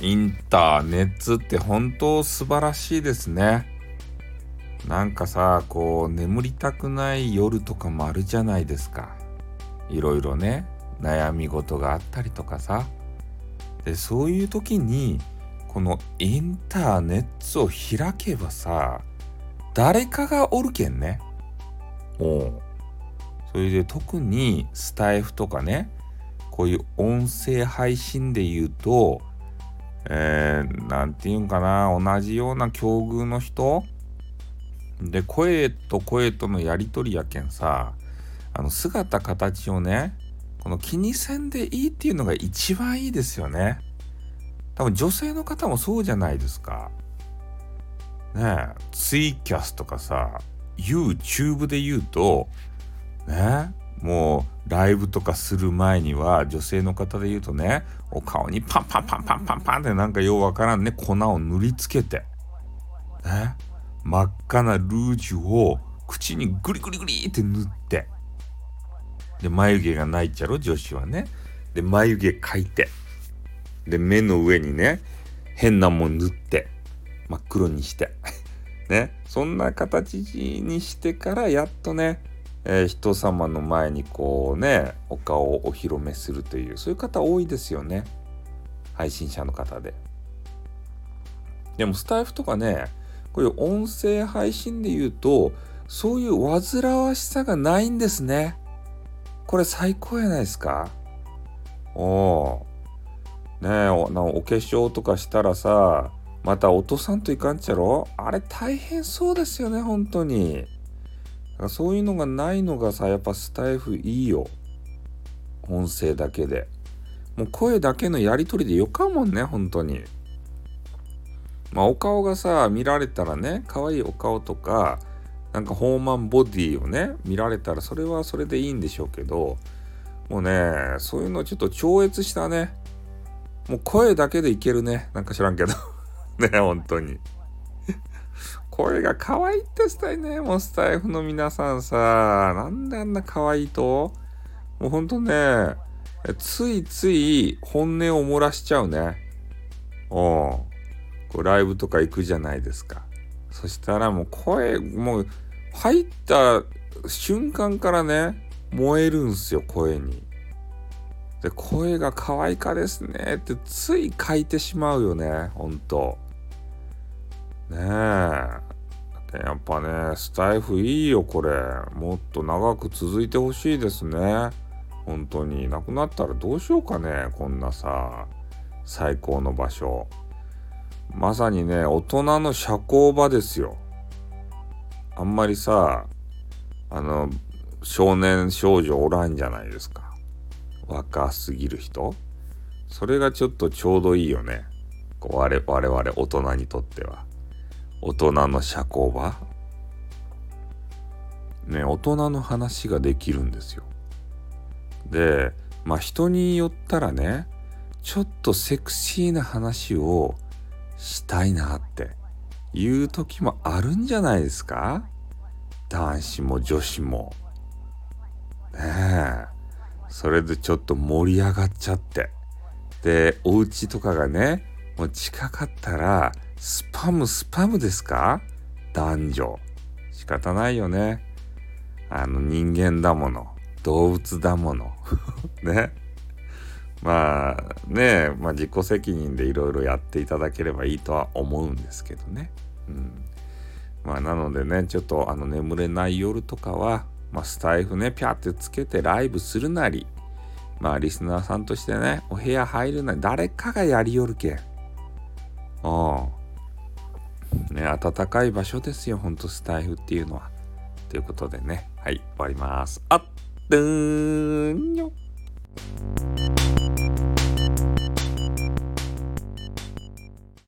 インターネットって本当素晴らしいですね。なんかさ、こう、眠りたくない夜とかもあるじゃないですか。いろいろね、悩み事があったりとかさ。で、そういう時に、このインターネットを開けばさ、誰かがおるけんね。おう。それで特にスタイフとかね、こういう音声配信で言うと、えー、なんて言うんかな、同じような境遇の人？で、声と声とのやり取りやけんさ、あの姿形をね、この気にせんでいいっていうのが一番いいですよね。多分女性の方もそうじゃないですか。ねえ、ツイキャスとかさ、YouTube で言うと、ねもうライブとかする前には女性の方で言うとねお顔にパンパンパンパンパンパンってなんかようわからんね粉を塗りつけてね真っ赤なルージュを口にグリグリグリって塗って。で眉毛がないっちゃろ女子はね。で眉毛描いて。で目の上にね変なもん塗って真っ黒にして。ねそんな形にしてからやっとねえー、人様の前にこうねお顔をお披露目するというそういう方多いですよね。配信者の方で。でもスタイフとかねこういう音声配信で言うとそういう煩わしさがないんですね。これ最高やないですか。おおねえおお化粧とかしたらさまたお父さんといかんちゃろ。あれ大変そうですよね本当に。そういうのがないのがさやっぱスタイフいいよ。音声だけで。もう声だけのやり取りでよかもんね本当に。まあお顔がさ見られたらね可愛いお顔とかなんかホーマンボディをね見られたらそれはそれでいいんでしょうけどもうねそういうのちょっと超越したね。もう声だけでいけるね。なんか知らんけど。ね本当に。声が可愛いってしたいね。もうスタイフの皆さんさ、なんであんな可愛いと？もうほんとね、ついつい本音を漏らしちゃうね。うん。こうライブとか行くじゃないですか。そしたらもう声、もう入った瞬間からね、燃えるんすよ、声に。で、声が可愛いかですねってつい書いてしまうよね、ほんと。ねえ。やっぱね、スタイフいいよ、これ。もっと長く続いてほしいですね。本当に。なくなったらどうしようかね、こんなさ、最高の場所。まさにね、大人の社交場ですよ。あんまりさ、あの、少年少女おらんじゃないですか。若すぎる人。それがちょっとちょうどいいよね。我々大人にとっては。大人の社交場？ね大人の話ができるんですよ。でまあ人によったらねちょっとセクシーな話をしたいなっていう時もあるんじゃないですか？男子も女子も。ねえ。それでちょっと盛り上がっちゃって。でお家とかがねもう近かったらスパムスパムですか？男女。仕方ないよね。あの人間だもの。動物だもの。ね。まあねまあ自己責任でいろいろやっていただければいいとは思うんですけどね。うん。まあなのでね、ちょっとあの眠れない夜とかは、まあスタイフね、ピャってつけてライブするなり、まあリスナーさんとしてね、お部屋入るなり、誰かがやりよるけん。ああ。ね、暖かい場所ですよ、ほんとスタイフっていうのは。ということでね、はい、終わります。あっ、どーんよ。